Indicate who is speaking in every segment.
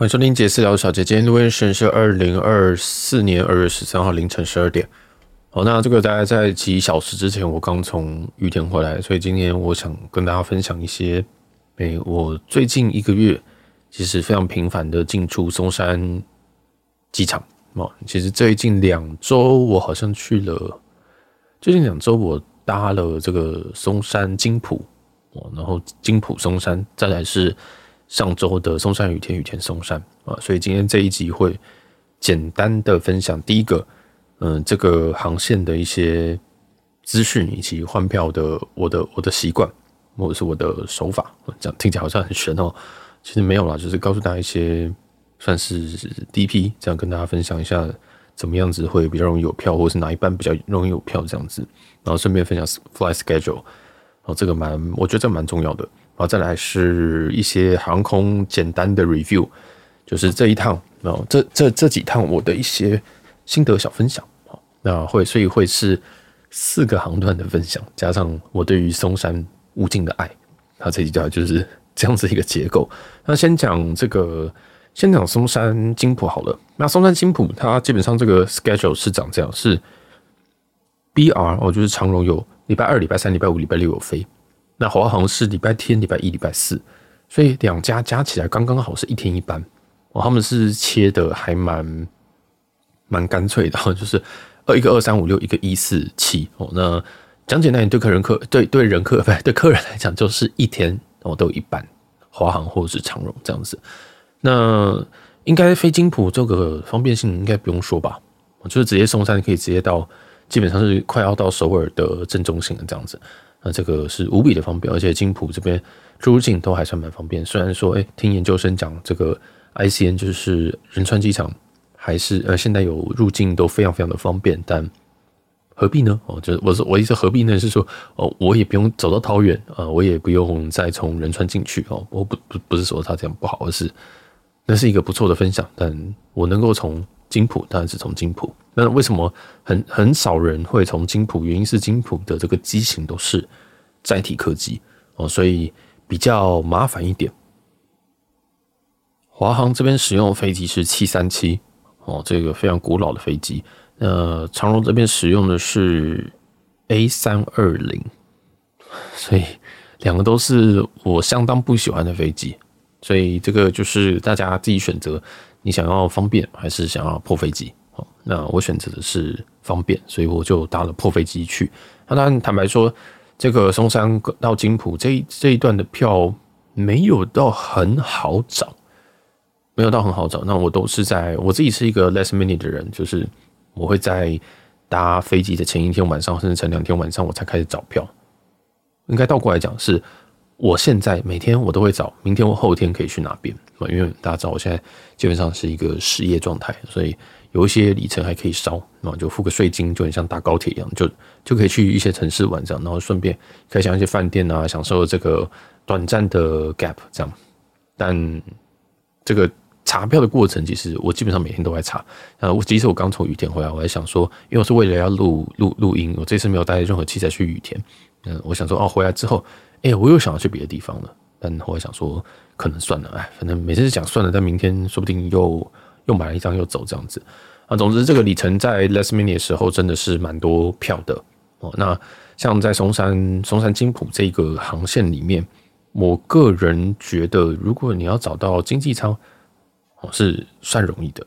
Speaker 1: 欢迎收听杰私聊小姐，今天录音时间是二零二四年二月十三号凌晨十二点。好，那这个大概在几小时之前，我刚从羽田回来，所以今天我想跟大家分享一些，诶，我最近一个月其实非常频繁的进出松山机场。哦，其实最近两周我好像去了，最近两周我搭了这个松山金浦，哦，然后金浦松山，再来是。上周的松山雨天，雨天松山啊，所以今天这一集会简单的分享第一个，嗯，这个航线的一些资讯以及换票的我的我的习惯或者是我的手法，这样听起来好像很玄哦，其实没有啦，就是告诉大家一些算是 DP，这样跟大家分享一下怎么样子会比较容易有票，或者是哪一班比较容易有票这样子，然后顺便分享 Fly schedule，哦，这个蛮我觉得这蛮重要的。然后再来是一些航空简单的 review，就是这一趟，然后这这这几趟我的一些心得小分享，那会所以会是四个航段的分享，加上我对于松山无尽的爱，那这几条就是 这样子一个结构。那先讲这个，先讲松山金浦好了。那松山金浦它基本上这个 schedule 是长这样，是 BR 哦，就是长荣有礼拜二、礼拜三、礼拜五、礼拜六有飞。那华航是礼拜天、礼拜一、礼拜四，所以两家加起来刚刚好是一天一班。哦，他们是切的还蛮蛮干脆的，就是呃一个二三五六，一个一四七。哦，那讲简单点，对客人客对对人客不对客人来讲，就是一天哦都有一班华航或者是长荣这样子。那应该飞金浦这个方便性应该不用说吧？就是直接送餐可以直接到，基本上是快要到首尔的正中心了这样子。那这个是无比的方便，而且金浦这边出入境都还算蛮方便。虽然说，哎，听研究生讲这个 ICN 就是仁川机场，还是呃现在有入境都非常非常的方便，但何必呢？哦，就是我是我意思何必呢？是说哦，我也不用走到桃园啊，我也不用再从仁川进去哦。我不不不是说他这样不好，而是那是一个不错的分享。但我能够从金浦，当然是从金浦。那为什么很很少人会从金浦？原因是金浦的这个机型都是载体客机哦，所以比较麻烦一点。华航这边使用的飞机是七三七哦，这个非常古老的飞机。那长荣这边使用的是 A 三二零，所以两个都是我相当不喜欢的飞机。所以这个就是大家自己选择，你想要方便还是想要破飞机？那我选择的是方便，所以我就搭了破飞机去。那当然，坦白说，这个松山到金浦这一这一段的票没有到很好找，没有到很好找。那我都是在我自己是一个 less minute 的人，就是我会在搭飞机的前一天晚上，甚至前两天晚上我才开始找票。应该倒过来讲，是我现在每天我都会找，明天或后天可以去哪边。因为大家知道我现在基本上是一个失业状态，所以。有一些里程还可以烧，然后就付个税金，就很像搭高铁一样，就就可以去一些城市玩这样，然后顺便可以享一些饭店啊，享受这个短暂的 gap 这样。但这个查票的过程，其实我基本上每天都在查。啊，我其实我刚从雨田回来，我还想说，因为我是为了要录录录音，我这次没有带任何器材去雨田。嗯，我想说，哦，回来之后，哎，我又想要去别的地方了。但后来想说，可能算了，哎，反正每次是讲算了，但明天说不定又。又买了一张又走这样子啊，总之这个里程在 last minute 的时候真的是蛮多票的哦。那像在松山松山金浦这个航线里面，我个人觉得如果你要找到经济舱哦，是算容易的。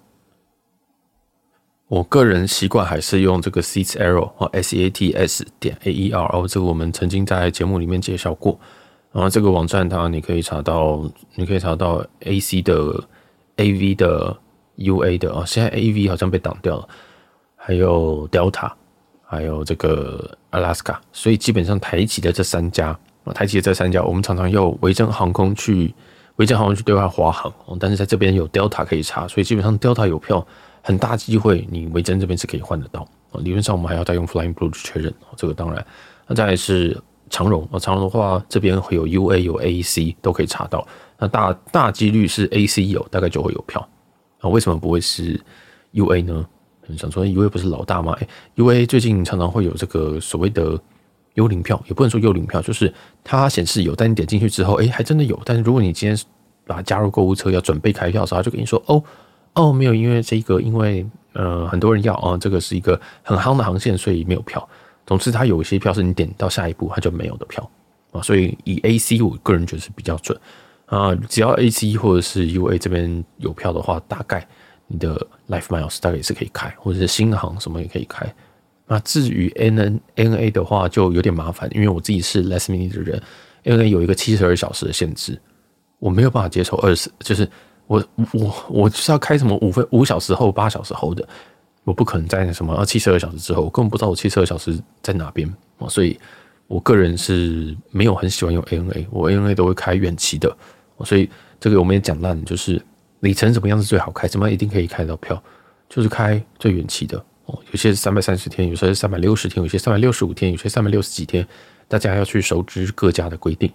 Speaker 1: 我个人习惯还是用这个 Seats Aero 哦，S E A T S 点 A E R O，这个我们曾经在节目里面介绍过。然后这个网站它你可以查到，你可以查到 A C 的 A V 的。U A 的啊，现在 A V 好像被挡掉了，还有 Delta，还有这个 Alaska，所以基本上台籍的这三家啊，台籍的这三家，我们常常用维珍航空去维珍航空去对外华航，但是在这边有 Delta 可以查，所以基本上 Delta 有票，很大机会你维珍这边是可以换得到啊。理论上我们还要再用 Flying Blue 去确认，这个当然，那再来是长荣啊，长荣的话这边会有 U A 有 A C 都可以查到，那大大几率是 A C 有，大概就会有票。那为什么不会是 UA 呢？想说 UA 不是老大吗？哎，UA 最近常常会有这个所谓的幽灵票，也不能说幽灵票，就是它显示有，但你点进去之后，哎，还真的有。但是如果你今天把它加入购物车要准备开票的时候，他就跟你说哦哦没有，因为这个因为呃很多人要啊、这个是一个很夯的航线，所以没有票。总之，它有一些票是你点到下一步它就没有的票啊，所以以 AC 我个人觉得是比较准啊，只要 AC 或者是 UA 这边有票的话，大概你的 Life Miles 大概也是可以开，或者是新航什么也可以开。那至于 NN ANA 的话就有点麻烦，因为我自己是 Less Mini 的人，ANA 有一个七十二小时的限制，我没有办法接受二十，就是我我我就是要开什么五分五小时后八小时后的。我不可能在什么七十二小时之后，我根本不知道我七十二小时在哪边啊，所以我个人是没有很喜欢用 ANA，我 ANA 都会开远期的，所以这个我们也讲烂，就是里程怎么样是最好开，怎么样一定可以开到票，就是开最远期的哦，有些是三百三十天，有些是三百六十天，有些三百六十五天，有些三百六十几天，大家要去熟知各家的规定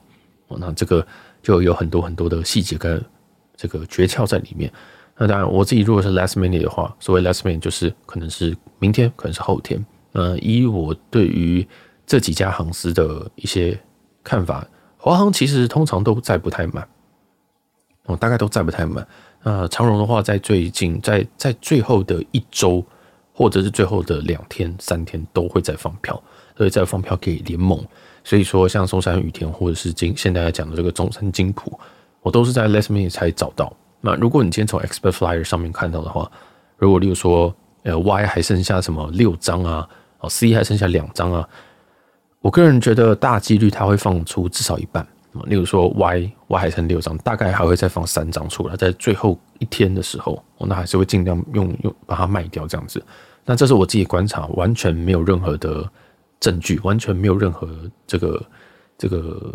Speaker 1: 哦，那这个就有很多很多的细节跟这个诀窍在里面。那当然，我自己如果是 last minute 的话，所谓 last minute 就是可能是明天，可能是后天。呃，以我对于这几家航司的一些看法，华航其实通常都载不太满，哦，大概都载不太满。那长荣的话，在最近，在在最后的一周，或者是最后的两天、三天，都会再放票，所以再放票给联盟。所以说，像松山雨田，或者是今现在讲的这个中山金浦，我都是在 last minute 才找到。那如果你今天从 Expert Flyer 上面看到的话，如果例如说，呃，Y 还剩下什么六张啊，哦，C 还剩下两张啊，我个人觉得大几率它会放出至少一半。例如说 Y Y 还剩六张，大概还会再放三张出来，在最后一天的时候，我那还是会尽量用用把它卖掉这样子。那这是我自己观察，完全没有任何的证据，完全没有任何这个这个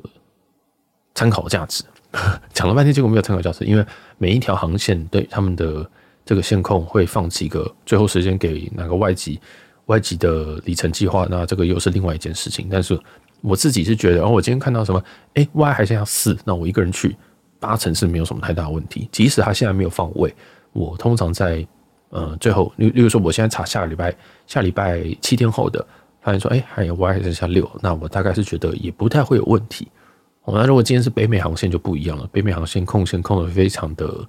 Speaker 1: 参考价值。讲了半天，结果没有参考价值，因为每一条航线对他们的这个线控会放几个最后时间给哪个外籍外籍的里程计划，那这个又是另外一件事情。但是我自己是觉得，然后我今天看到什么，哎，Y 还剩下四，那我一个人去八成是没有什么太大问题。即使他现在没有放位，我通常在呃最后，例例如说，我现在查下个礼拜下礼拜七天后的，发现说，哎，还有 Y 还剩下六，那我大概是觉得也不太会有问题。哦，那如果今天是北美航线就不一样了。北美航线控线控得非常的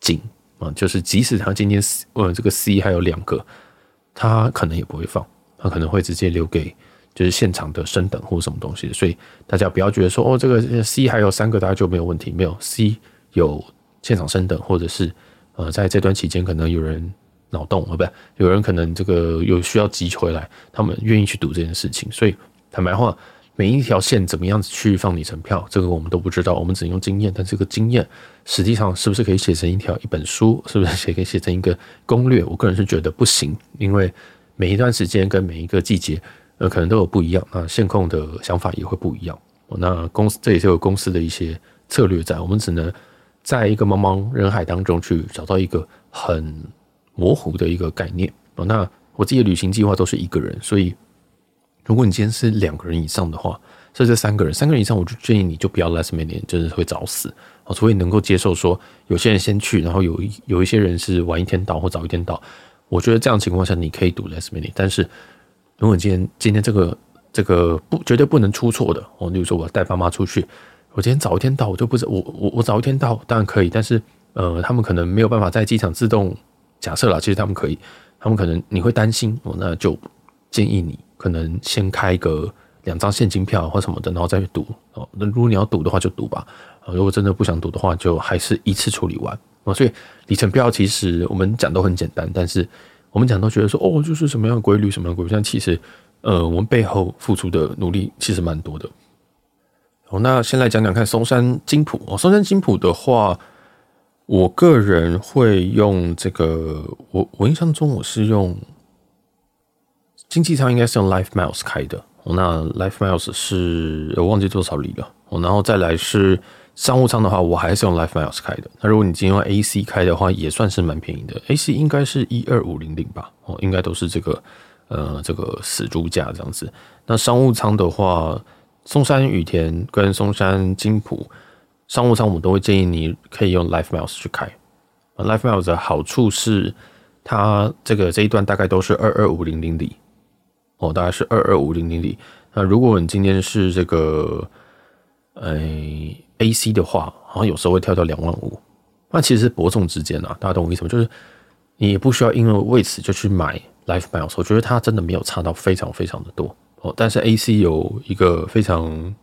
Speaker 1: 紧啊，就是即使他今天呃这个 C 还有两个，他可能也不会放，他可能会直接留给就是现场的升等或什么东西。所以大家不要觉得说哦，这个 C 还有三个大家就没有问题，没有 C 有现场升等，或者是呃在这段期间可能有人脑洞啊，不有人可能这个有需要急回来，他们愿意去赌这件事情。所以坦白话。每一条线怎么样子去放里程票，这个我们都不知道，我们只能用经验。但这个经验实际上是不是可以写成一条一本书，是不是也可以写成一个攻略？我个人是觉得不行，因为每一段时间跟每一个季节，呃，可能都有不一样。那线控的想法也会不一样。那公司这也是有公司的一些策略在，我们只能在一个茫茫人海当中去找到一个很模糊的一个概念。那我自己旅行计划都是一个人，所以。如果你今天是两个人以上的话，甚至三个人，三个人以上，我就建议你就不要 last minute，就是会早死啊。除非你能够接受说有些人先去，然后有有一些人是晚一天到或早一天到，我觉得这样情况下你可以赌 last minute。但是如果今天今天这个这个不绝对不能出错的哦，例如说我带爸妈出去，我今天早一天到，我就不知我我我早一天到当然可以，但是呃他们可能没有办法在机场自动假设了，其实他们可以，他们可能你会担心哦，那就建议你。可能先开个两张现金票或什么的，然后再去赌哦。那如果你要赌的话，就赌吧。如果真的不想赌的话，就还是一次处理完。所以里程票其实我们讲都很简单，但是我们讲都觉得说哦，就是什么样的规律，什么样的规律。但其实呃，我们背后付出的努力其实蛮多的。好，那先来讲讲看松山金浦哦。松山金浦的话，我个人会用这个，我我印象中我是用。经济舱应该是用 Life Miles 开的，那 Life Miles 是我忘记多少里了，然后再来是商务舱的话，我还是用 Life Miles 开的。那如果你今天用 AC 开的话，也算是蛮便宜的，AC 应该是一二五零零吧，哦，应该都是这个呃这个死猪价这样子。那商务舱的话，松山羽田跟松山金浦商务舱，我们都会建议你可以用 Life Miles 去开。Life Miles 的好处是，它这个这一段大概都是二二五零零里。哦，大概是二二五零零里。那如果你今天是这个，，AC 的话，好像有时候会跳到两万五。那其实是伯仲之间啊，大家懂我意思吗？就是你也不需要因为为此就去买 Life Miles，我觉得它真的没有差到非常非常的多哦。但是 AC 有一个非常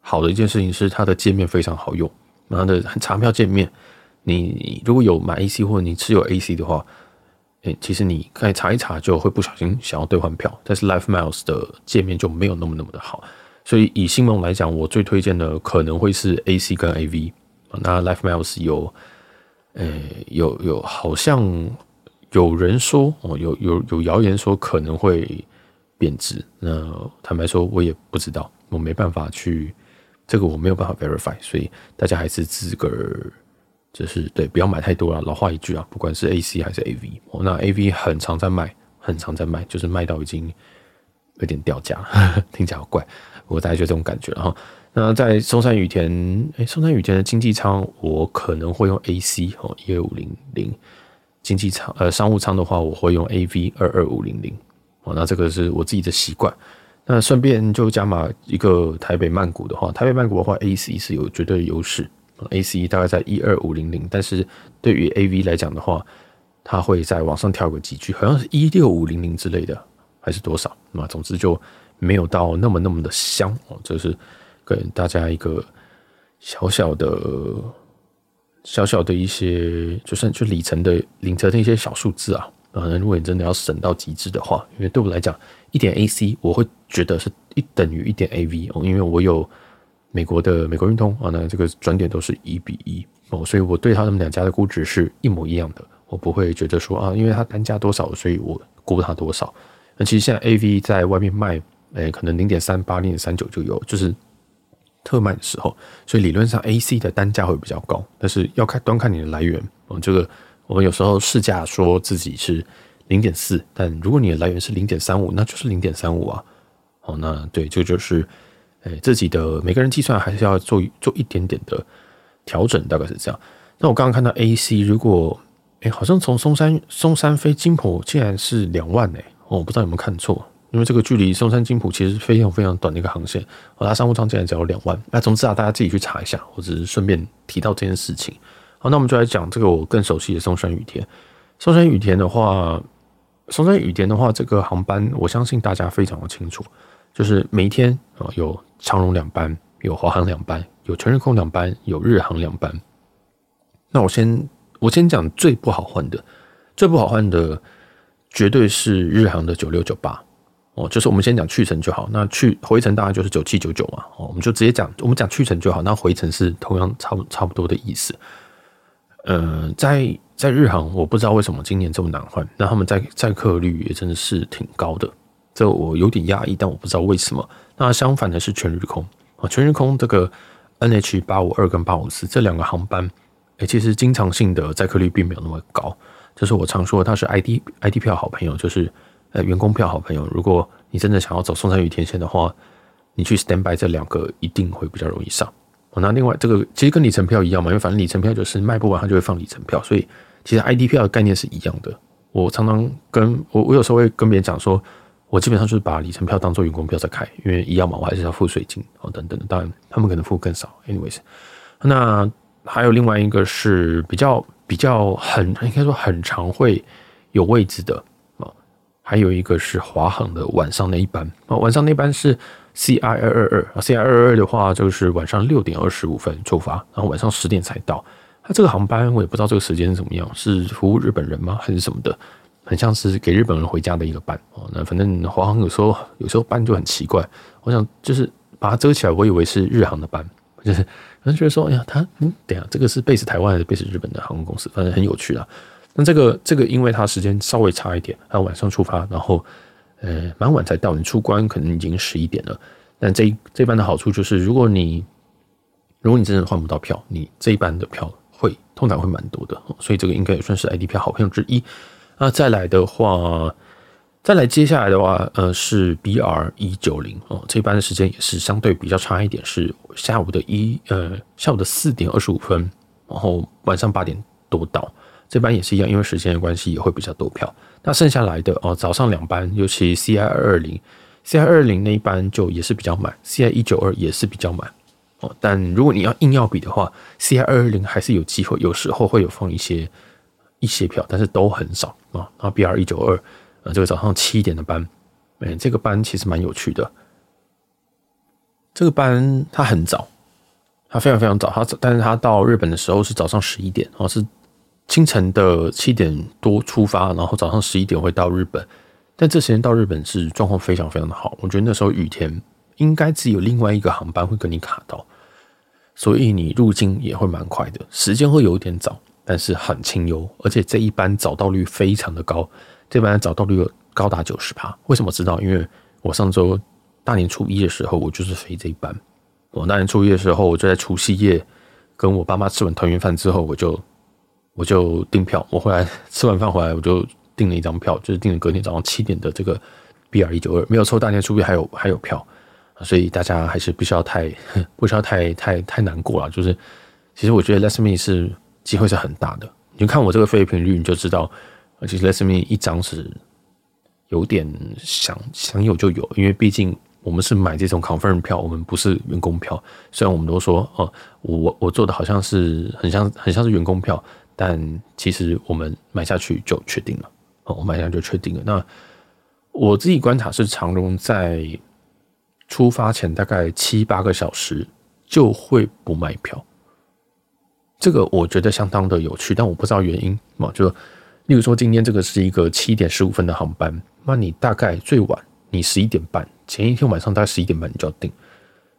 Speaker 1: 好的一件事情是它的界面非常好用，它的查票界面，你如果有买 AC 或者你持有 AC 的话，诶，其实你可以查一查就会不小心想要兑换票，但是 Life Miles 的界面就没有那么那么的好。所以以信盟来讲，我最推荐的可能会是 AC 跟 AV。那 Life Miles 有。诶、欸，有有好像有人说哦，有有有谣言说可能会贬值。那坦白说，我也不知道，我没办法去这个，我没有办法 verify。所以大家还是自个儿就是对，不要买太多了。老话一句啊，不管是 AC 还是 AV，哦，那 AV 很常在卖，很常在卖，就是卖到已经有点掉价，听起来好怪。我大概就这种感觉了哈。那在松山羽田，哎、松山羽田的经济舱，我可能会用 AC 哦，一二五零零经济舱，呃，商务舱的话，我会用 AV 二二五零零哦。那这个是我自己的习惯。那顺便就加码一个台北曼谷的话，台北曼谷的话，AC 是有绝对优势，AC 大概在一二五零零，但是对于 AV 来讲的话，它会再往上跳个几句，好像是一六五零零之类的，还是多少？那总之就没有到那么那么的香哦，这、是。给大家一个小小的、小小的一些，就算就里程的里程的一些小数字啊。啊，如果你真的要省到极致的话，因为对我来讲，一点 AC 我会觉得是一等于一点 AV 哦，因为我有美国的美国运通啊，那这个转点都是一比一哦，所以我对他们两家的估值是一模一样的，我不会觉得说啊，因为它单价多少，所以我估它多少。那其实现在 AV 在外面卖，诶，可能零点三八、零点三九就有，就是。特卖的时候，所以理论上 AC 的单价会比较高，但是要看端看你的来源。嗯，这个我们有时候市价说自己是零点四，但如果你的来源是零点三五，那就是零点三五啊。哦，那对，这就是诶、自己的每个人计算还是要做做一点点的调整，大概是这样。那我刚刚看到 AC，如果诶、好像从松山松山飞金浦竟然是两万诶、欸，哦，我不知道有没有看错。因为这个距离松山金浦其实非常非常短的一个航线，哦，它商务舱竟然只要两万。那总之啊，大家自己去查一下，我只是顺便提到这件事情。好，那我们就来讲这个我更熟悉的松山羽田。松山羽田的话，松山羽田的话，这个航班我相信大家非常的清楚，就是每一天啊有长荣两班，有华航两班，有全日空两班，有日航两班。那我先我先讲最不好换的，最不好换的绝对是日航的九六九八。哦，就是我们先讲去程就好，那去回程大概就是九七九九嘛。哦，我们就直接讲，我们讲去程就好，那回程是同样差不差不多的意思。嗯，在在日航，我不知道为什么今年这么难换，那他们在载客率也真的是挺高的，这我有点压抑，但我不知道为什么。那相反的是全日空啊，全日空这个 NH 八五二跟八五四这两个航班，哎，其实经常性的载客率并没有那么高，就是我常说他是 ID ID 票好朋友，就是。呃，员工票好朋友，如果你真的想要走松山羽田线的话，你去 standby 这两个一定会比较容易上。那另外这个其实跟里程票一样嘛，因为反正里程票就是卖不完，它就会放里程票，所以其实 ID 票的概念是一样的。我常常跟我我有时候会跟别人讲说，我基本上就是把里程票当做员工票在开，因为一样嘛，我还是要付税金哦等等的。当然他们可能付更少，anyways。那还有另外一个是比较比较很应该说很常会有位置的。还有一个是华航的晚上那一班啊，晚上那班是 CI 二二二啊，CI 二二二的话就是晚上六点二十五分出发，然后晚上十点才到。它这个航班我也不知道这个时间是怎么样，是服务日本人吗？还是什么的？很像是给日本人回家的一个班哦。那反正华航有时候有时候班就很奇怪，我想就是把它遮起来，我以为是日航的班，就是反正觉得说，哎呀，他嗯，等下这个是 base 台湾还是 base 日本的航空公司？反正很有趣啊。那这个这个，因为它时间稍微差一点，它晚上出发，然后呃蛮晚才到，你出关可能已经十一点了。但这这班的好处就是，如果你如果你真的换不到票，你这一班的票会通常会蛮多的，所以这个应该也算是 ID 票好朋友之一。那再来的话，再来接下来的话，呃是 BR 一九零哦，这一班的时间也是相对比较差一点，是下午的一呃下午的四点二十五分，然后晚上八点多到。这班也是一样，因为时间的关系也会比较多票。那剩下来的哦，早上两班，尤其 CI 二二零、CI 二二零那一班就也是比较满，CI 一九二也是比较满哦。但如果你要硬要比的话，CI 二二零还是有机会，有时候会有放一些一些票，但是都很少啊。然后 BR 一九二，呃，这个早上七点的班，哎，这个班其实蛮有趣的。这个班它很早，它非常非常早，它但是它到日本的时候是早上十一点，哦是清晨的七点多出发，然后早上十一点会到日本。但这时间到日本是状况非常非常的好，我觉得那时候雨天应该只有另外一个航班会跟你卡到，所以你入境也会蛮快的，时间会有点早，但是很清幽，而且这一班早到率非常的高，这班早到率高达九十趴。为什么知道？因为我上周大年初一的时候，我就是飞这一班。我大年初一的时候，我就在除夕夜跟我爸妈吃完团圆饭之后，我就我就订票，我回来 吃完饭回来我就。订了一张票，就是订了隔天早上七点的这个 BR 一九二，没有抽大年初一还有还有票，所以大家还是不需要太 不需要太太太难过了。就是其实我觉得 Last Me 是机会是很大的，你就看我这个飞频率，你就知道，其实 Last Me 一张是有点想想有就有，因为毕竟我们是买这种 confirm 票，我们不是员工票。虽然我们都说哦，我我做的好像是很像很像是员工票，但其实我们买下去就确定了。哦，我买下就确定了。那我自己观察是，长荣在出发前大概七八个小时就会不卖票，这个我觉得相当的有趣，但我不知道原因嘛。就例如说，今天这个是一个七点十五分的航班，那你大概最晚你十一点半，前一天晚上大概十一点半你就要订，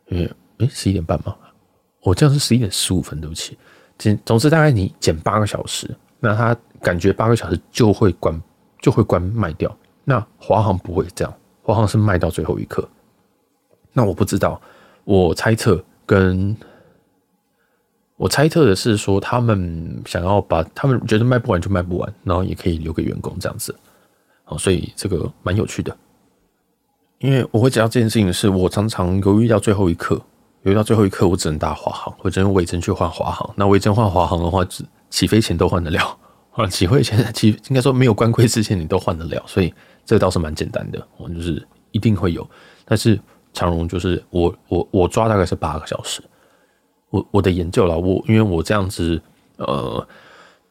Speaker 1: 因为诶十一点半吗？我这样是十一点十五分，对不起。总总之大概你减八个小时，那他感觉八个小时就会关。就会关卖掉。那华航不会这样，华航是卖到最后一刻。那我不知道，我猜测跟我猜测的是说，他们想要把他们觉得卖不完就卖不完，然后也可以留给员工这样子。哦，所以这个蛮有趣的。因为我会知道这件事情，是我常常犹豫到最后一刻，留到最后一刻，我只能搭华航，我只能用维珍去换华航。那维珍换华航的话，只起飞前都换得了。啊，起飞前，其实应该说没有关柜之前，你都换得了，所以这倒是蛮简单的。我就是一定会有，但是长荣就是我我我抓大概是八个小时。我我的研究了，我因为我这样子呃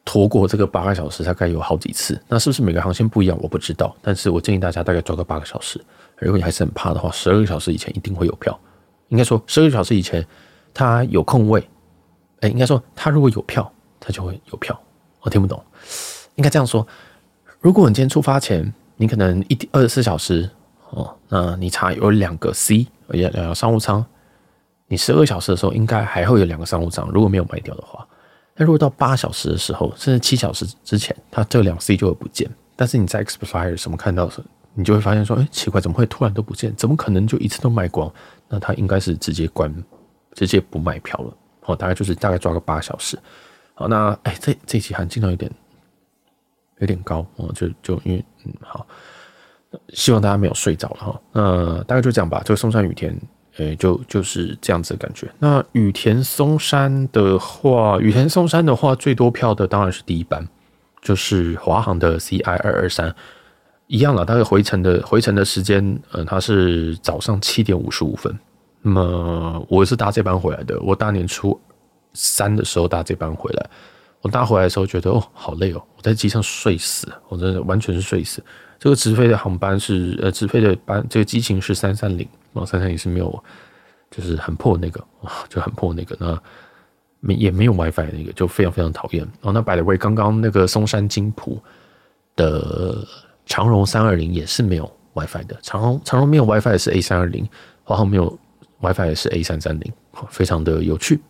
Speaker 1: 拖过这个八个小时，大概有好几次。那是不是每个航线不一样？我不知道，但是我建议大家大概抓个八个小时。如果你还是很怕的话，十二个小时以前一定会有票。应该说十二个小时以前他有空位，哎，应该说他如果有票，他就会有票。我听不懂。应该这样说：如果你今天出发前，你可能一二十四小时哦，那你查有两个 C，有两个商务舱，你十二小时的时候应该还会有两个商务舱，如果没有卖掉的话。那如果到八小时的时候，甚至七小时之前，它这两 C 就会不见。但是你在 Expedia 什么看到的时候，你就会发现说：哎，奇怪，怎么会突然都不见？怎么可能就一次都卖光？那他应该是直接关，直接不卖票了。哦，大概就是大概抓个八小时。好，那哎，这这期还经常有点。有点高哦，就就因为嗯好，希望大家没有睡着了哈。那大概就这样吧。这个松山羽田，诶，就就是这样子的感觉。那羽田松山的话，羽田松山的话，最多票的当然是第一班，就是华航的 CI 二二三，一样了。大概回程的回程的时间，呃，它是早上七点五十五分。那么我是搭这班回来的，我大年初三的时候搭这班回来。我搭回来的时候觉得哦，好累哦，我在机上睡死，我真的完全是睡死。这个直飞的航班是呃，直飞的班，这个机型是三三零，然后三三零是没有，就是很破那个，就很破那个，那没也没有 WiFi 那个，就非常非常讨厌。哦，那 by the way，刚刚那个松山金浦的长荣三二零也是没有 WiFi 的，长荣长荣没有 WiFi 是 A 三二零，华航没有 WiFi 的是 A 三三零，非常的有趣。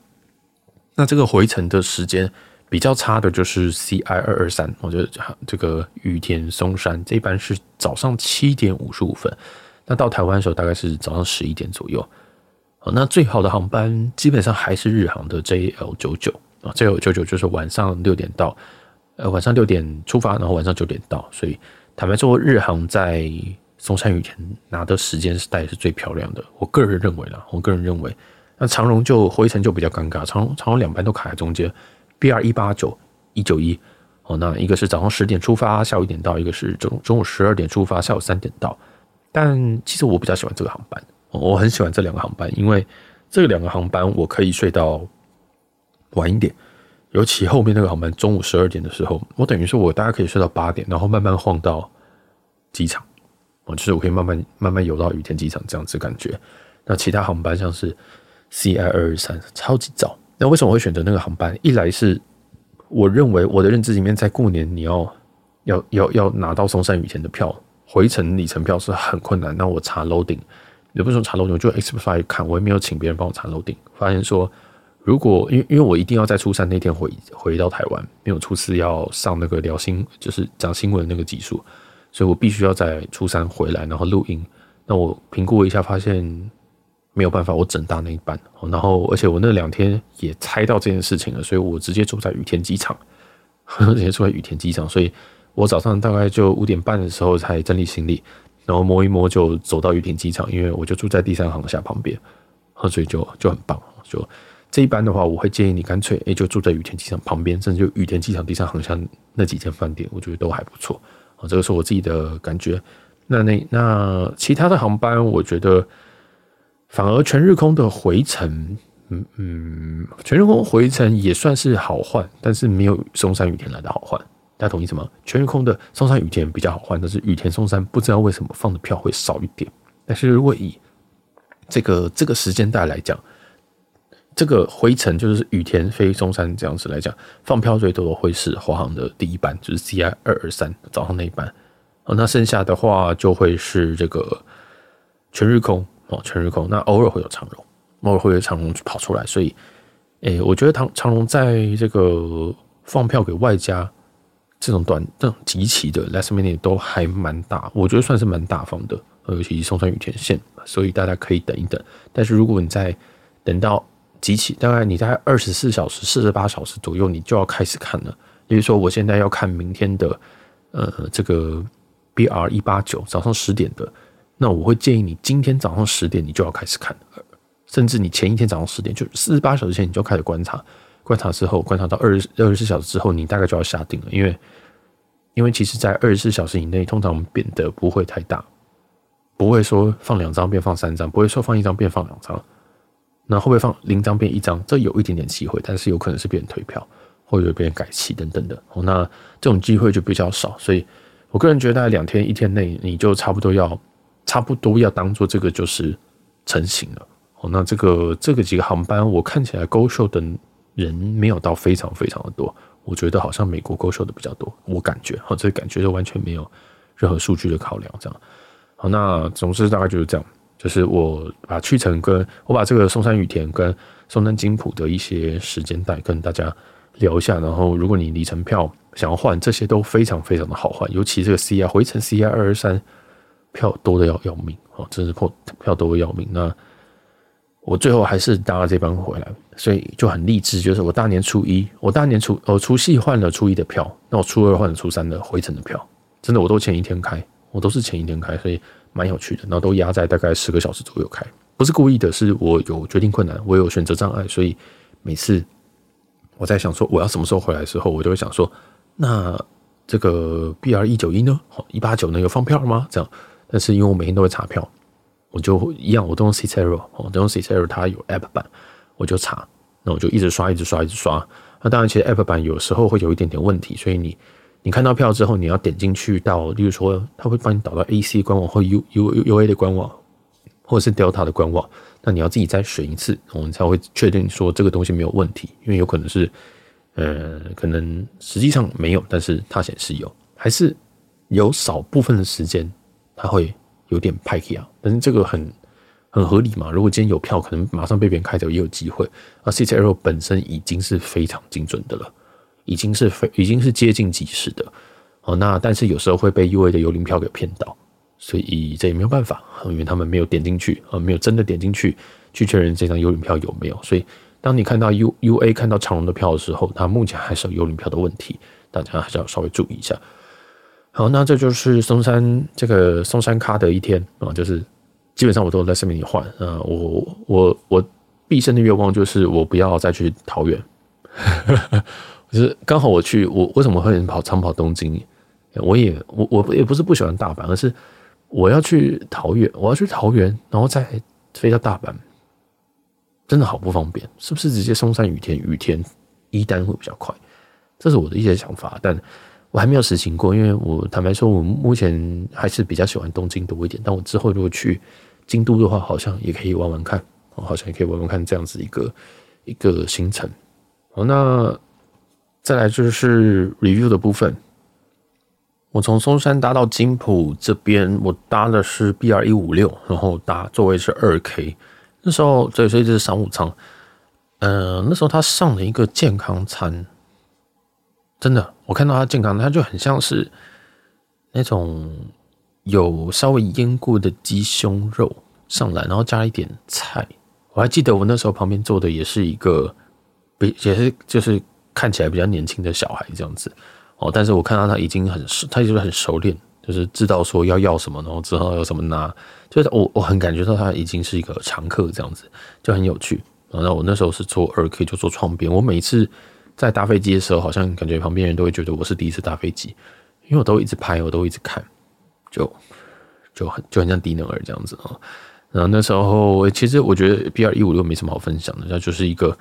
Speaker 1: 那这个回程的时间。比较差的就是 CI 二二三，我觉得这个羽田松山这一班是早上七点五十五分，那到台湾的时候大概是早上十一点左右。好，那最好的航班基本上还是日航的 JL 九九啊，JL 九九就是晚上六点到，呃，晚上六点出发，然后晚上九点到，所以坦白说，日航在松山羽田拿的时间是带是最漂亮的。我个人认为啦，我个人认为，那长荣就回程就比较尴尬，长荣长荣两班都卡在中间。BR 一八九一九一哦，那一个是早上十点出发，下午一点到；一个是中中午十二点出发，下午三点到。但其实我比较喜欢这个航班，我很喜欢这两个航班，因为这两个航班我可以睡到晚一点，尤其后面那个航班中午十二点的时候，我等于说我大概可以睡到八点，然后慢慢晃到机场，哦，就是我可以慢慢慢慢游到羽田机场这样子感觉。那其他航班像是 CI 二二三超级早，那为什么我会选择那个航班？一来是我认为我的认知里面，在过年你要要要要拿到松山羽田的票，回程里程票是很困难。那我查 loading，也不是说查 loading，我就 explore 看，我也没有请别人帮我查 loading。发现说，如果因为因为我一定要在初三那天回回到台湾，没有初四要上那个聊新，就是讲新闻那个集数，所以我必须要在初三回来，然后录音。那我评估了一下，发现。没有办法，我整大那一班，然后而且我那两天也猜到这件事情了，所以我直接住在羽田机场，直接住在羽田机场，所以我早上大概就五点半的时候才整理行李，然后摸一摸就走到羽田机场，因为我就住在第三航厦旁边，所以就就很棒。就这一班的话，我会建议你干脆诶就住在羽田机场旁边，甚至就羽田机场第三航厦那几间饭店，我觉得都还不错。啊，这个是我自己的感觉。那那那其他的航班，我觉得。反而全日空的回程，嗯嗯，全日空回程也算是好换，但是没有松山羽田来的好换。大家同意什么？全日空的松山羽田比较好换，但是羽田松山不知道为什么放的票会少一点。但是如果以这个这个时间带来讲，这个回程就是羽田飞中山这样子来讲，放票最多的会是华航的第一班，就是 CI 二二三早上那一班。哦，那剩下的话就会是这个全日空。哦，全日空，那偶尔会有长荣，偶尔会有长荣跑出来，所以，诶、我觉得长长荣在这个放票给外加这种短、这种极其的 last minute 都还蛮大，我觉得算是蛮大方的，尤其是松山羽田线，所以大家可以等一等。但是如果你在等到极其，大概你在二十四小时、四十八小时左右，你就要开始看了。比如说，我现在要看明天的，呃，这个 BR 一八九早上十点的。那我会建议你今天早上十点你就要开始看，甚至你前一天早上十点就四十八小时前你就开始观察，观察之后观察到二十二十四小时之后，你大概就要下定了，因为因为其实在二十四小时以内通常变得不会太大，不会说放两张变放三张，不会说放一张变放两张，那会不会放零张变一张？这有一点点机会，但是有可能是别人退票或者别人改期等等的，哦，那这种机会就比较少，所以我个人觉得大概两天一天内你就差不多要。差不多要当做这个就是成型了哦。那这个这个几个航班，我看起来 Go Show 的人没有到非常非常的多。我觉得好像美国 Go Show 的比较多，我感觉哈，这感觉就完全没有任何数据的考量。这样好，那总之大概就是这样，就是我把去程跟我把这个松山羽田跟松山金浦的一些时间带跟大家聊一下。然后如果你里程票想要换，这些都非常非常的好换，尤其这个 CI 回程 CI 二二三。票多的要要命哦，真是破票多的要命。那我最后还是搭了这班回来，所以就很励志。就是我大年初一，我大年初呃除夕换了初一的票，那我初二换了初三的回程的票。真的，我都前一天开，我都是前一天开，所以蛮有趣的。然后都压在大概十个小时左右开，不是故意的，是我有决定困难，我有选择障碍，所以每次我在想说我要什么时候回来的时候，我就会想说，那这个 BR 一九一呢？好，一八九那个放票吗？这样。但是因为我每天都会查票，我就一样，我都用 Cicero，我都用 Cicero，它有 App 版，我就查，那我就一直刷，一直刷，一直刷。那当然，其实 App 版有时候会有一点点问题，所以你你看到票之后，你要点进去到，例如说，它会帮你导到 AC 官网或 U U U A 的官网，或者是 Delta 的官网，那你要自己再选一次，我们才会确定说这个东西没有问题，因为有可能是，呃，可能实际上没有，但是它显示有，还是有少部分的时间。它会有点派气啊，但是这个很很合理嘛。如果今天有票，可能马上被别人开走也有机会。而 CCL 本身已经是非常精准的了，已经是非已经是接近即时的哦。那但是有时候会被 UA 的幽灵票给骗到，所以这也没有办法，因为他们没有点进去啊，没有真的点进去去确认这张幽灵票有没有。所以当你看到 U UA 看到长荣的票的时候，它目前还是有幽灵票的问题，大家还是要稍微注意一下。好，那这就是松山这个松山咖的一天啊，就是基本上我都在上面你换啊。我我我毕生的愿望就是我不要再去桃园，就是刚好我去，我为什么会跑长跑东京？我也我我也不是不喜欢大阪，而是我要去桃园，我要去桃园，然后再飞到大阪。真的好不方便，是不是直接松山雨田雨田一单会比较快？这是我的一些想法，但我还没有实行过，因为我坦白说，我目前还是比较喜欢东京多一点。但我之后如果去京都的话，好像也可以玩玩看，好像也可以玩玩看这样子一个一个行程。好，那再来就是 review 的部分。我从松山搭到金浦这边，我搭的是 BR 一五六，然后搭座位是二 K。那时候，对，所以这是商务舱。嗯、那时候他上了一个健康餐，真的，我看到他健康，他就很像是那种有稍微腌过的鸡胸肉上来，然后加一点菜。我还记得我那时候旁边坐的也是一个，比也是就是看起来比较年轻的小孩这样子。哦，但是我看到他已经很熟，他就是很熟练，就是知道说要要什么，然后知道要什么拿，就是我我很感觉到他已经是一个常客这样子，就很有趣。然后我那时候是坐二 K，就坐窗边。我每次在搭飞机的时候，好像感觉旁边人都会觉得我是第一次搭飞机，因为我都一直拍，我都一直看，就就很就很像低能儿这样子啊。然后那时候其实我觉得 B 二一五六没什么好分享的，它就是一个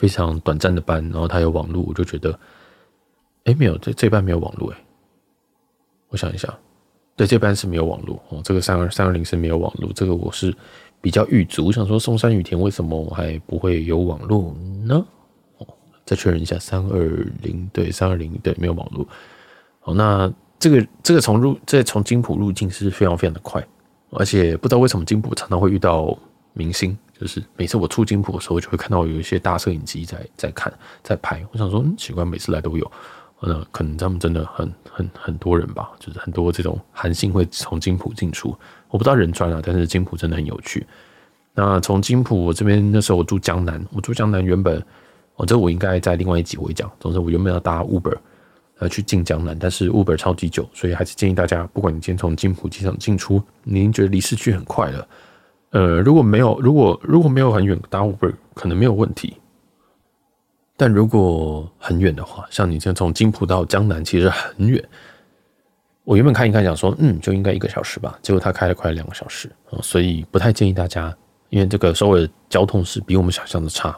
Speaker 1: 非常短暂的班，然后他有网络，我就觉得。哎，没有，这这班没有网络哎。我想一下，对，这班是没有网络哦。这个三二三二零是没有网络，这个我是比较郁卒。我想说，松山雨田为什么还不会有网络呢？哦，再确认一下，三二零对，三二零对，没有网络。好，那这个这个从入这从金浦入境是非常非常的快，而且不知道为什么金浦常常会遇到明星。就是每次我出金浦的时候，就会看到有一些大摄影机在在看在拍。我想说，嗯，奇怪，每次来都有。那可能他们真的很很很多人吧，就是很多这种韩信会从金浦进出，我不知道仁川啊，但是金浦真的很有趣。那从金浦我这边那时候我住江南，我住江南原本，哦，这我应该在另外一集我会讲。总之我原本要搭 Uber 呃去进江南，但是 Uber 超级久，所以还是建议大家，不管你今天从金浦机场进出，您觉得离市区很快了，呃，如果没有如果如果没有很远搭 Uber 可能没有问题。但如果很远的话，像你现在从金浦到江南，其实很远。我原本看一看，想说，嗯，就应该一个小时吧。结果他开了快两个小时，所以不太建议大家，因为这个首尔交通是比我们想象的差，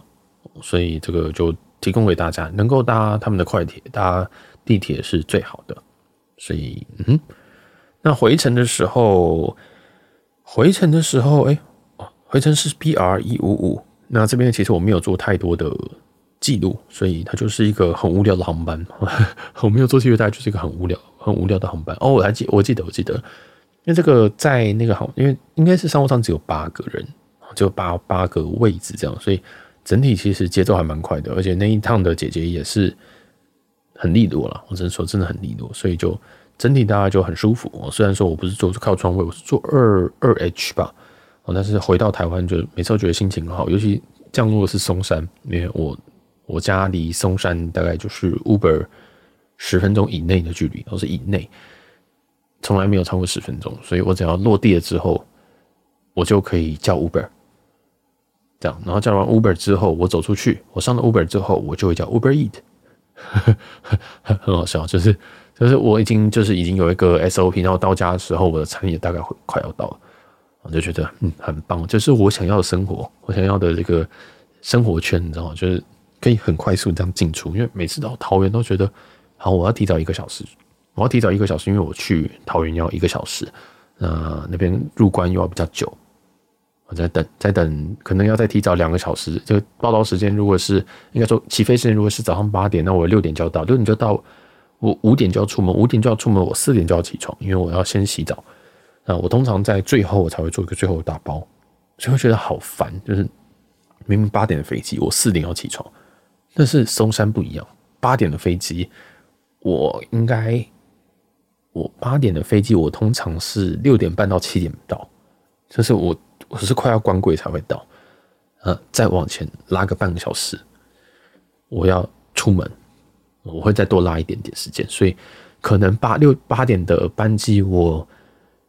Speaker 1: 所以这个就提供给大家，能够搭他们的快铁、搭地铁是最好的。所以，嗯，那回程的时候，回程的时候，哎，哦，回程是 BR 一五五。那这边其实我没有做太多的。记录，所以它就是一个很无聊的航班。我没有做记录，大概就是一个很无聊、很无聊的航班。哦，我还记，我记得，我记得，因为这个在那个航，因为应该是商务舱只有八个人，只有八八个位置这样，所以整体其实节奏还蛮快的。而且那一趟的姐姐也是很利落了，我只能说真的很利落，所以就整体大家就很舒服。虽然说我不是坐靠窗位，我是坐二二 H 吧，哦但是回到台湾就每次都觉得心情很好，尤其降落的是松山，因为我。我家离松山大概就是 Uber 十分钟以内的距离，都是以内，从来没有超过十分钟，所以我只要落地了之后，我就可以叫 Uber，这样，然后叫完 Uber 之后，我走出去，我上了 Uber 之后，我就会叫 Uber Eat，很好笑，就是就是我已经就是已经有一个 SOP，然后到家的时候，我的餐也大概会快要到了，我就觉得嗯很棒，就是我想要的生活，我想要的这个生活圈，你知道吗？就是。可以很快速这样进出，因为每次到桃园都觉得，好，我要提早一个小时，我要提早一个小时，因为我去桃园要一个小时，那那边入关又要比较久，我在等，在等，可能要再提早两个小时。这个报道时间如果是应该说起飞时间如果是早上八点，那我六点就要到，六点就到，我五点就要出门，五点就要出门，我四点就要起床，因为我要先洗澡。啊我通常在最后我才会做一个最后的打包，所以会觉得好烦，就是明明八点的飞机，我四点要起床。但是松山不一样，八点的飞机，我应该，我八点的飞机，我通常是六点半到七点到，就是我我是快要关柜才会到，呃，再往前拉个半个小时，我要出门，我会再多拉一点点时间，所以可能八六八点的班机，我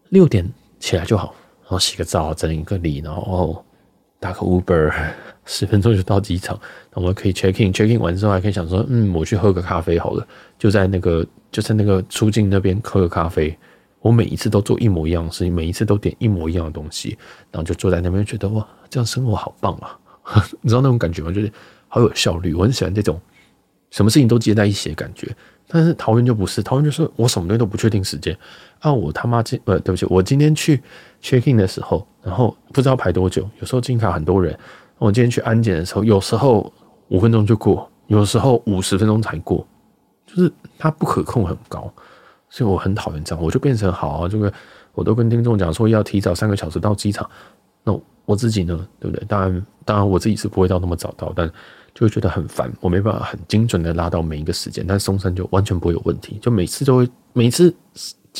Speaker 1: 六点起来就好，然后洗个澡，整一个理，然后打个 Uber。十分钟就到机场，那我们可以 check in，check in 完之后还可以想说，嗯，我去喝个咖啡好了，就在那个就在那个出境那边喝个咖啡。我每一次都做一模一样的事情，每一次都点一模一样的东西，然后就坐在那边觉得哇，这样生活好棒啊！你知道那种感觉吗？就是好有效率，我很喜欢这种什么事情都接在一起的感觉。但是桃园就不是，桃园就是我什么东西都不确定时间啊！我他妈今呃，对不起，我今天去 check in 的时候，然后不知道排多久，有时候进卡很多人。我今天去安检的时候，有时候五分钟就过，有时候五十分钟才过，就是它不可控很高，所以我很讨厌这样。我就变成好啊，这个我都跟听众讲说要提早三个小时到机场。那我自己呢，对不对？当然，当然我自己是不会到那么早到，但。就会觉得很烦，我没办法很精准的拉到每一个时间，但松山就完全不会有问题，就每次都会，每次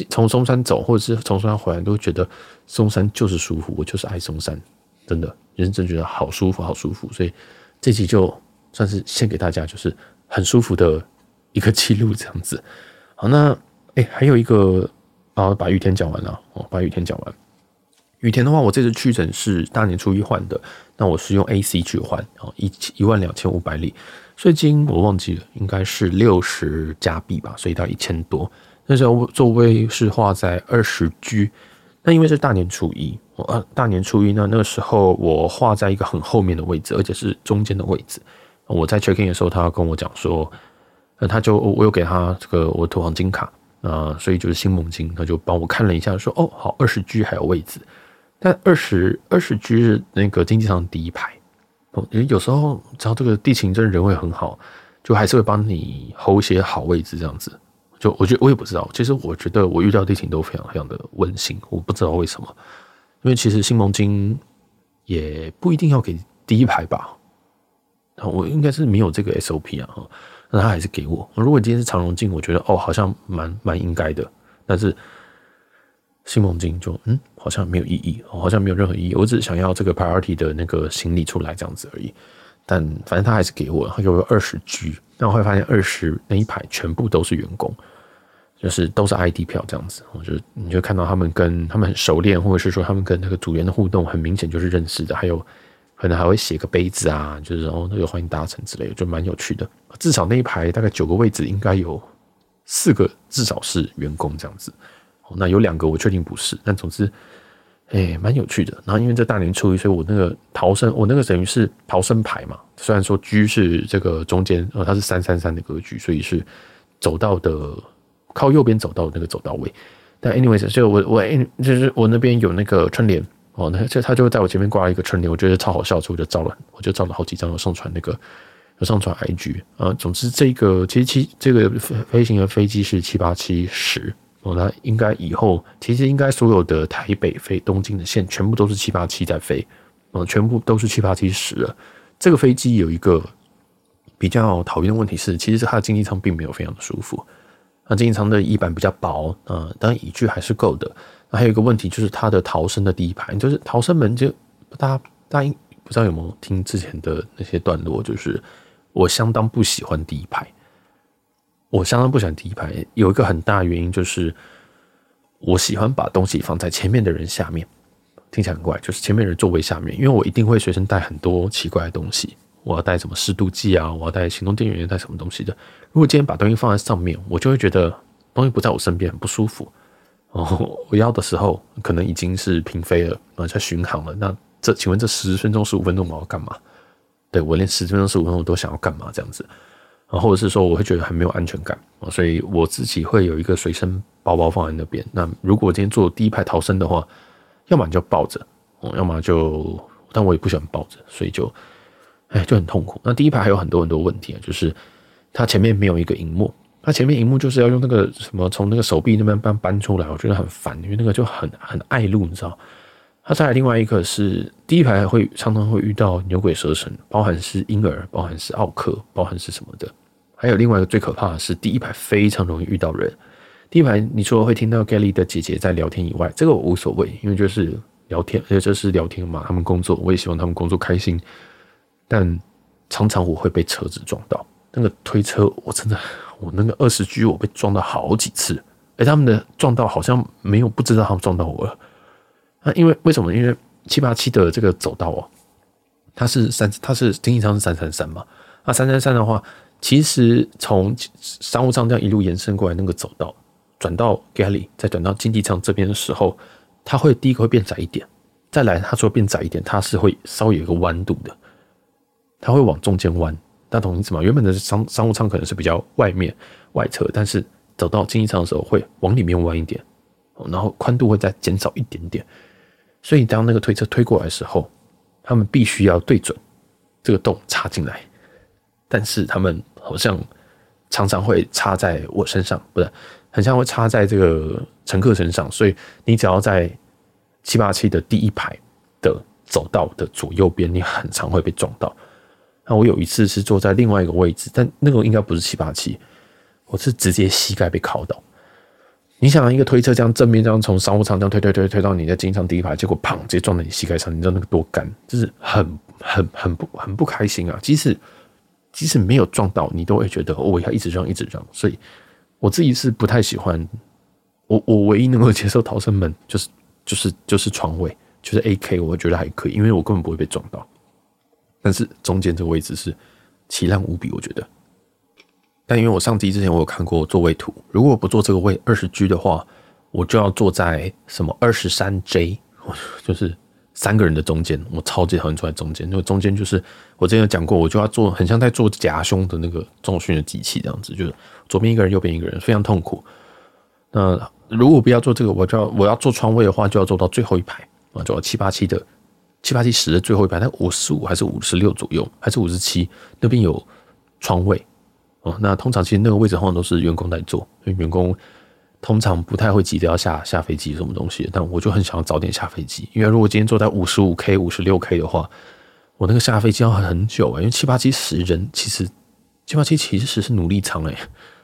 Speaker 1: 从松山走或者是从松山回来，都会觉得松山就是舒服，我就是爱松山，真的，认真觉得好舒服，好舒服，所以这集就算是献给大家，就是很舒服的一个记录这样子。好，那哎，还有一个啊，把雨天讲完了哦，把雨天讲完。羽田的话，我这次去诊是大年初一换的，那我是用 AC 去换，啊，一一万两千五百里，税金我忘记了，应该是六十加币吧，所以到一千多。那时候座位是画在二十 G，那因为是大年初一，我大年初一呢，那个时候我画在一个很后面的位置，而且是中间的位置。我在 check in 的时候，他跟我讲说，那他就我有给他这个我土黄金卡，啊，所以就是新盟金，他就帮我看了一下，说哦，好，二十 G 还有位置。但二十二十 G 是那个经济舱第一排哦，因为有时候只要这个地勤真人会很好，就还是会帮你 hold 一些好位置这样子。就我觉得我也不知道，其实我觉得我遇到地勤都非常非常的温馨，我不知道为什么，因为其实新盟金也不一定要给第一排吧，我应该是没有这个 SOP 啊，那他还是给我。如果今天是长荣进，我觉得哦好像蛮蛮应该的，但是。新盟金就嗯，好像没有意义，好像没有任何意义。我只是想要这个 priority 的那个行李出来这样子而已。但反正他还是给我，他给我二十 G。那我会发现二十那一排全部都是员工，就是都是 ID 票这样子。我就你就看到他们跟他们很熟练，或者是说他们跟那个组员的互动，很明显就是认识的。还有可能还会写个杯子啊，就是然后那个欢迎搭乘之类的，就蛮有趣的。至少那一排大概九个位置，应该有四个至少是员工这样子。那有两个我确定不是，但总之，哎，蛮有趣的。然后因为这大年初一，所以我那个逃生，我那个等于是逃生牌嘛。虽然说 G 是这个中间，呃，它是三三三的格局，所以是走道的靠右边走道的那个走道位。但 anyways，就我我就是我那边有那个春联哦，那就他就在我前面挂了一个春联，我觉得超好笑，所以我就照了，我就照了好几张，我上传那个有上传 IG 啊。总之，这个其实七这个飞行的飞机是七八七十。哦，那应该以后其实应该所有的台北飞东京的线全部都是七八七在飞，嗯，全部都是七八七十了。这个飞机有一个比较讨厌的问题是，其实它的经济舱并没有非常的舒服。那经济舱的翼板比较薄，嗯，当然椅具还是够的。那还有一个问题就是它的逃生的第一排，就是逃生门就大家大家不知道有没有听之前的那些段落，就是我相当不喜欢第一排。我相当不喜欢第一排，有一个很大原因就是，我喜欢把东西放在前面的人下面，听起来很怪，就是前面人座位下面，因为我一定会随身带很多奇怪的东西，我要带什么湿度计啊，我要带行动电源，带什么东西的。如果今天把东西放在上面，我就会觉得东西不在我身边很不舒服。哦，我要的时候可能已经是平飞了啊，在巡航了。那这请问这十分钟十五分钟我要干嘛？对，我连十分钟十五分钟我都想要干嘛这样子？或者是说我会觉得很没有安全感，所以我自己会有一个随身包包放在那边。那如果今天坐第一排逃生的话，要么你就抱着，要么就，但我也不喜欢抱着，所以就，哎，就很痛苦。那第一排还有很多很多问题啊，就是它前面没有一个荧幕，它前面荧幕就是要用那个什么从那个手臂那边搬搬出来，我觉得很烦，因为那个就很很碍路，你知道。它再来另外一个是第一排会常常会遇到牛鬼蛇神，包含是婴儿，包含是奥克，包含是什么的。还有另外一个最可怕的是，第一排非常容易遇到人。第一排，你除了会听到 Gelly 的姐姐在聊天以外，这个我无所谓，因为就是聊天，而且这是聊天嘛。他们工作，我也希望他们工作开心。但常常我会被车子撞到，那个推车，我真的，我那个二十 G 我被撞到好几次。哎，他们的撞到好像没有不知道他们撞到我了。那因为为什么？因为七八七的这个走道哦，它是三，它是经济舱是三三三嘛。那三三三的话。其实从商务舱这样一路延伸过来，那个走道转到 galley，再转到经济舱这边的时候，它会第一个会变窄一点，再来它说变窄一点，它是会稍微有一个弯度的。它会往中间弯。大家懂意思吗？原本的商商务舱可能是比较外面外侧，但是走到经济舱的时候会往里面弯一点，然后宽度会再减少一点点。所以当那个推车推过来的时候，他们必须要对准这个洞插进来，但是他们好像常常会插在我身上，不是，很像会插在这个乘客身上。所以你只要在七八七的第一排的走道的左右边，你很常会被撞到。那我有一次是坐在另外一个位置，但那个应该不是七八七，我是直接膝盖被靠到。你想一个推车这样正面这样从商务舱这样推推推推到你的经济舱第一排，结果砰直接撞在你膝盖上，你知道那个多干，就是很很很不很不开心啊！即使即使没有撞到，你都会觉得哦我要一直让一直让。所以我自己是不太喜欢，我我唯一能够接受逃生门就是就是就是床位，就是 AK，我觉得还可以，因为我根本不会被撞到。但是中间这个位置是奇烂无比，我觉得。但因为我上机之前我有看过座位图，如果我不坐这个位二十 G 的话，我就要坐在什么二十三 J，就是三个人的中间。我超级讨厌坐在中间，因为中间就是我之前有讲过，我就要做很像在做夹胸的那个重训的机器这样子，就是左边一个人，右边一个人，非常痛苦。那如果不要做这个，我就要我要做窗位的话，就要坐到最后一排啊，坐到七八七的。七八七十的最后一排，它五十五还是五十六左右，还是五十七？那边有窗位哦。那通常其实那个位置通常都是员工在坐，因为员工通常不太会急着要下下飞机什么东西。但我就很想要早点下飞机，因为如果今天坐在五十五 K、五十六 K 的话，我那个下飞机要很久啊。因为七八七十人其实七八七其实是努力舱哎，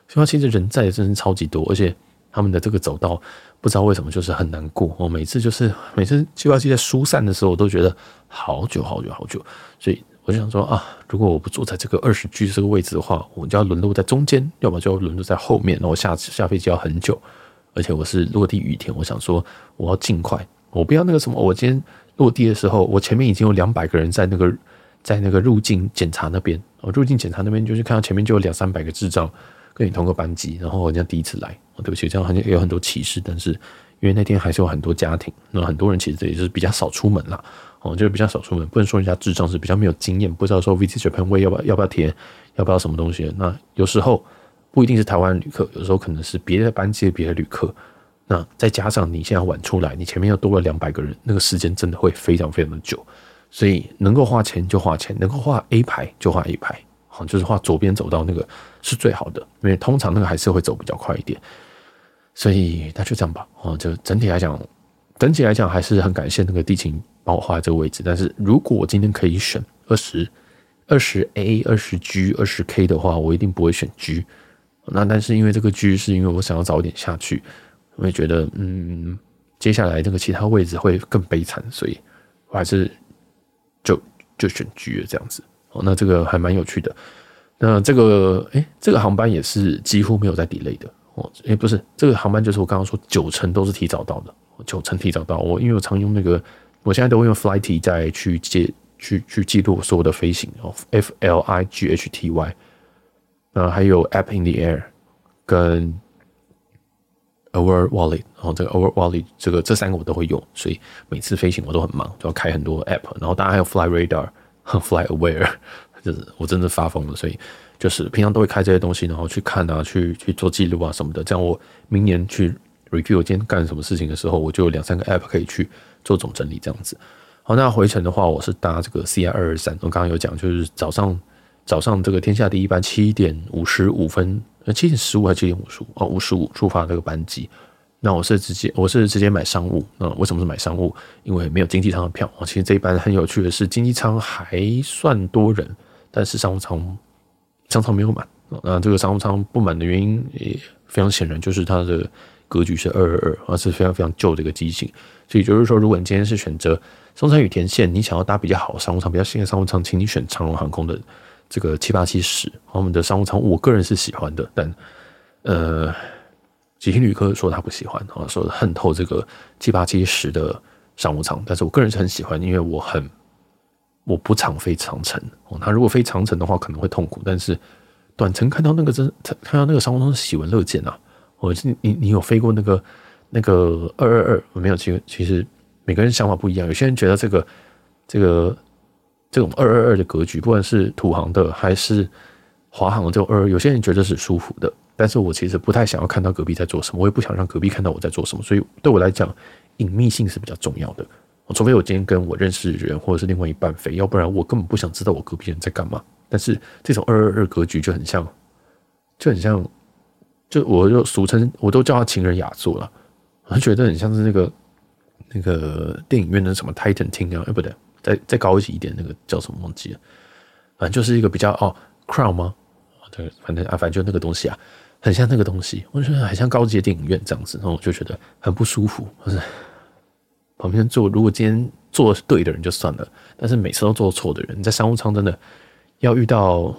Speaker 1: 七八七的人在真是超级多，而且他们的这个走道。不知道为什么就是很难过，我每次就是每次七八七在疏散的时候，我都觉得好久好久好久，所以我就想说啊，如果我不坐在这个二十 G 这个位置的话，我就要沦落在中间，要么就要沦落在后面，那我下下飞机要很久，而且我是落地雨天，我想说我要尽快，我不要那个什么，我今天落地的时候，我前面已经有两百个人在那个在那个入境检查那边，我入境检查那边就是看到前面就有两三百个智障跟你同个班机，然后人家第一次来。对不起，这样好像也有很多歧视，但是因为那天还是有很多家庭，那很多人其实也是比较少出门啦，哦，就是比较少出门，不能说人家智障，是比较没有经验，不知道说 Visit Japan Way 要不要要不要填，要不要什么东西。那有时候不一定是台湾旅客，有时候可能是别的班机的别的旅客。那再加上你现在晚出来，你前面又多了两百个人，那个时间真的会非常非常的久。所以能够花钱就花钱，能够画 A 排就画 A 排，好，就是画左边走到那个是最好的，因为通常那个还是会走比较快一点。所以那就这样吧，哦，就整体来讲，整体来讲还是很感谢那个地勤帮我画在这个位置。但是如果我今天可以选二十二十 A、二十 G、二十 K 的话，我一定不会选 G。那但是因为这个 G 是因为我想要早一点下去，我也觉得嗯，接下来这个其他位置会更悲惨，所以我还是就就选 G 了这样子。哦，那这个还蛮有趣的。那这个哎、这个航班也是几乎没有在 delay 的。哎，欸、不是这个航班，就是我刚刚说九成都是提早到的，九成提早到。我因为我常用那个，我现在都会用 Flighty 再去记去去记录所有的飞行哦，F L I G H T Y，那还有 App in the Air 跟 Over Wallet，然后这个 Over Wallet 这个这三个我都会用，所以每次飞行我都很忙，就要开很多 App，然后当然还有 Fly Radar 和 Fly Aware，就是我真的发疯了，所以。就是平常都会开这些东西，然后去看啊，去去做记录啊什么的。这样我明年去 review 今天干什么事情的时候，我就有两三个 app 可以去做总整理。这样子。好，那回程的话，我是搭这个 CI 二二三。我刚刚有讲，就是早上早上这个天下第一班七点五十五分，呃，七点十五还是七点五十五？哦，五十五出发这个班机。那我是直接我是直接买商务。那为什么是买商务？因为没有经济舱的票。其实这一班很有趣的是，经济舱还算多人，但是商务舱。商务舱没有满，那这个商务舱不满的原因也非常显然，就是它的格局是二二二，而是非常非常旧的一个机型。所以就是说，如果你今天是选择松山羽田线，你想要搭比较好的商务舱，比较新的商务舱，请你选长荣航空的这个七八七十。我们的商务舱，我个人是喜欢的，但呃，几星旅客说他不喜欢啊，说恨透这个七八七十的商务舱，但是我个人是很喜欢，因为我很。我不常飞长程哦，他如果飞长程的话可能会痛苦，但是短程看到那个真看到那个商务舱喜闻乐见啊！我你你有飞过那个那个二二二？我没有，其实其实每个人想法不一样，有些人觉得这个这个这种二二二的格局，不管是土航的还是华航这种二二，有些人觉得是舒服的，但是我其实不太想要看到隔壁在做什么，我也不想让隔壁看到我在做什么，所以对我来讲，隐秘性是比较重要的。除非我今天跟我认识的人或者是另外一半飞，要不然我根本不想知道我隔壁人在干嘛。但是这种二二二格局就很像，就很像，就我就俗称我都叫他情人雅座了，我就觉得很像是那个那个电影院的什么 Titan 厅啊，哎不对，再再高级一点那个叫什么忘记了，反正就是一个比较哦 Crown 吗？对，反正啊反正就那个东西啊，很像那个东西，我觉得很像高级的电影院这样子，然后我就觉得很不舒服，不是。旁边坐，如果今天坐对的人就算了，但是每次都坐错的人，在商务舱真的要遇到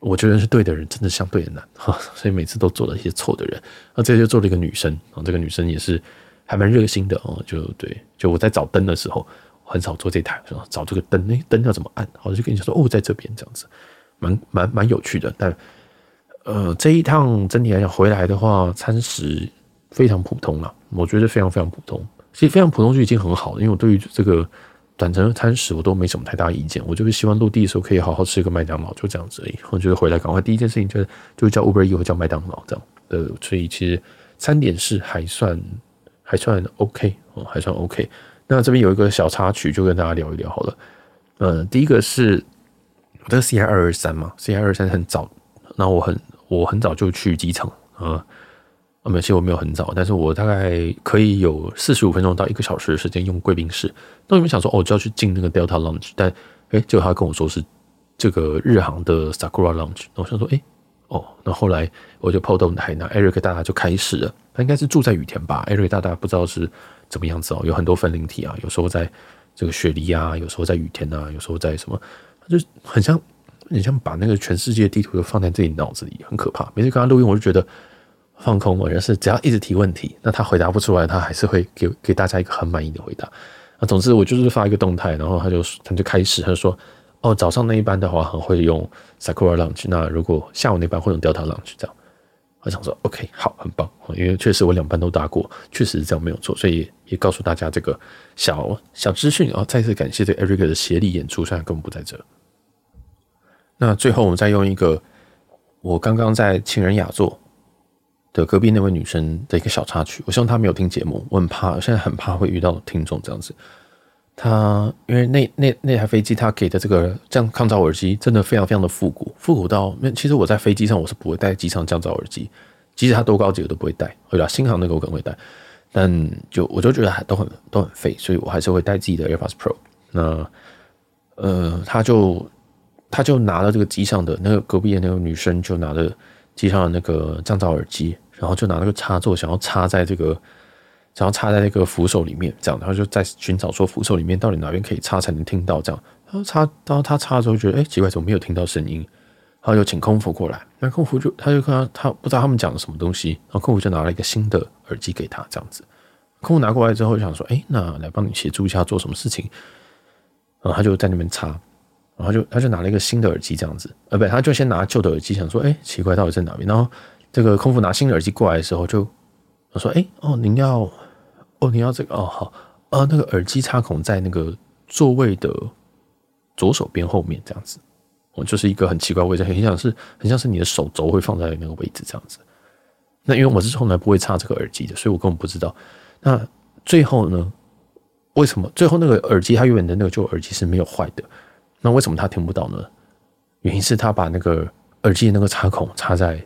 Speaker 1: 我觉得是对的人，真的相对的难哈。所以每次都做了一些错的人。那这就做了一个女生啊，这个女生也是还蛮热心的哦。就对，就我在找灯的时候，很少做这台，找这个灯，那灯要怎么按？我就跟你说哦，在这边这样子，蛮蛮蛮有趣的。但呃，这一趟整体来讲回来的话，餐食非常普通了，我觉得非常非常普通。其实非常普通就已经很好了，因为我对于这个短程餐食我都没什么太大意见，我就是希望落地的时候可以好好吃一个麦当劳，就这样子而已。我觉得回来赶快第一件事情就是就叫 Uber E 或叫麦当劳这样。呃，所以其实餐点是还算还算 OK 哦，还算 OK。那这边有一个小插曲，就跟大家聊一聊好了。嗯，第一个是我的 CI 二二三嘛，CI 二二三很早，那我很我很早就去机场啊。啊，没有，其实我没有很早，但是我大概可以有四十五分钟到一个小时的时间用贵宾室。那我们想说，哦，就要去进那个 Delta Lounge，但哎，结果他跟我说是这个日航的 Sakura Lounge。那我想说，哎，哦，那后来我就 PO 动态，那 Eric 大大就开始了。他应该是住在雨田吧？Eric 大大不知道是怎么样子哦，有很多分灵体啊，有时候在这个雪梨啊，有时候在雨田啊，有时候在什么，就很像，很像把那个全世界地图都放在自己脑子里，很可怕。每次跟他录音，我就觉得。放空，我就是只要一直提问题，那他回答不出来，他还是会给给大家一个很满意的回答。那总之我就是发一个动态，然后他就他就开始他就说，哦，早上那一班的话很会用 Sakura Lounge，那如果下午那班会用 Delta Lounge 这样。我想说，OK，好，很棒，因为确实我两班都搭过，确实是这样没有错，所以也告诉大家这个小小资讯啊。再次感谢对 Eric 的协力演出，虽然根本不在这。那最后我们再用一个我刚刚在情人雅座的隔壁那位女生的一个小插曲，我希望她没有听节目，我很怕，我现在很怕会遇到听众这样子。她因为那那那台飞机，她给的这个降抗噪耳机真的非常非常的复古，复古到那其实我在飞机上我是不会带机上降噪耳机，即使它多高级我都不会带，对吧？新航那个我可能会带，但就我就觉得还都很都很废，所以我还是会带自己的 AirPods Pro。那呃，他就他就拿了这个机上的那个隔壁的那个女生就拿了。机上的那个降噪耳机，然后就拿那个插座，想要插在这个，想要插在那个扶手里面，这样，然后就在寻找说扶手里面到底哪边可以插才能听到这样。然后插，然后他插的时候觉得，哎，奇怪，怎么没有听到声音？然后就请空服过来，那空服就他就看他，他不知道他们讲了什么东西，然后空服就拿了一个新的耳机给他，这样子。空服拿过来之后就想说，哎，那来帮你协助一下做什么事情？然后他就在那边插。然后就他就拿了一个新的耳机这样子，呃，不，他就先拿旧的耳机，想说，哎，奇怪，到底在哪边？然后这个空腹拿新的耳机过来的时候，就我说，哎，哦，您要，哦，您要这个，哦，好，呃，那个耳机插孔在那个座位的左手边后面这样子，我，就是一个很奇怪位置，很像是很像是你的手肘会放在那个位置这样子。那因为我是从来不会插这个耳机的，所以我根本不知道。那最后呢，为什么最后那个耳机它原本的那个旧耳机是没有坏的？那为什么他听不到呢？原因是他把那个耳机的那个插孔插在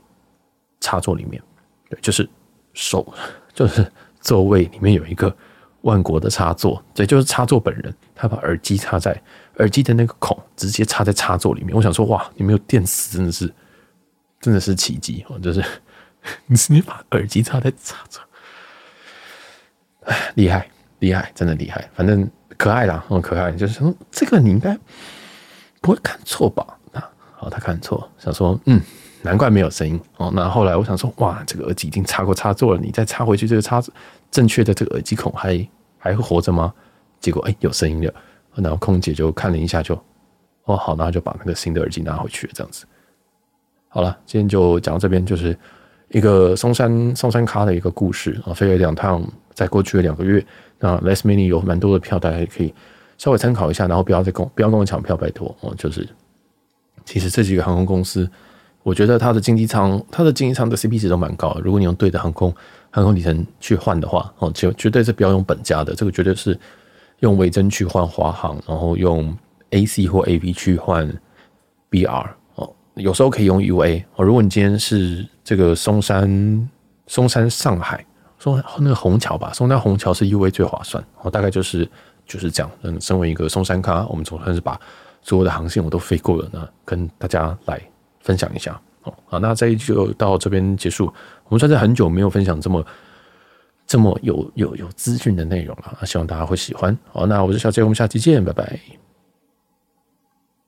Speaker 1: 插座里面，对，就是手，就是座位里面有一个万国的插座，对，就是插座本人，他把耳机插在耳机的那个孔，直接插在插座里面。我想说，哇，你没有电死，真的是，真的是奇迹哦！就是你 是你把耳机插在插座，哎，厉害厉害，真的厉害，反正可爱啦，很可爱。就是说，这个你应该。不会看错吧？啊，好，他看错，想说，嗯，难怪没有声音哦。那后来我想说，哇，这个耳机已经插过插座了，你再插回去，这个插正确的这个耳机孔还还会活着吗？结果哎，有声音了。然后空姐就看了一下就，哦好，然后就把那个新的耳机拿回去了，这样子。好了，今天就讲到这边，就是一个松山松山咖的一个故事啊。飞了两趟，在过去的两个月，那 Les Mini 有蛮多的票，大家可以。稍微参考一下，然后不要再跟不要跟我抢票，拜托哦。就是其实这几个航空公司，我觉得它的经济舱它的经济舱的 CP 值都蛮高的。如果你用对的航空航空里程去换的话，哦，绝绝对是不要用本家的，这个绝对是用维珍去换华航，然后用 AC 或 AV 去换 BR 哦，有时候可以用 UA 哦。如果你今天是这个松山松山上海松那个虹桥吧，松山虹桥是 UA 最划算哦，大概就是。就是这样，嗯，身为一个松山咖，我们总算是把所有的航线我都飞过了，那跟大家来分享一下哦。好，那这一就到这边结束。我们算是很久没有分享这么这么有有有资讯的内容了，希望大家会喜欢。好，那我是小杰，我们下期见，拜拜。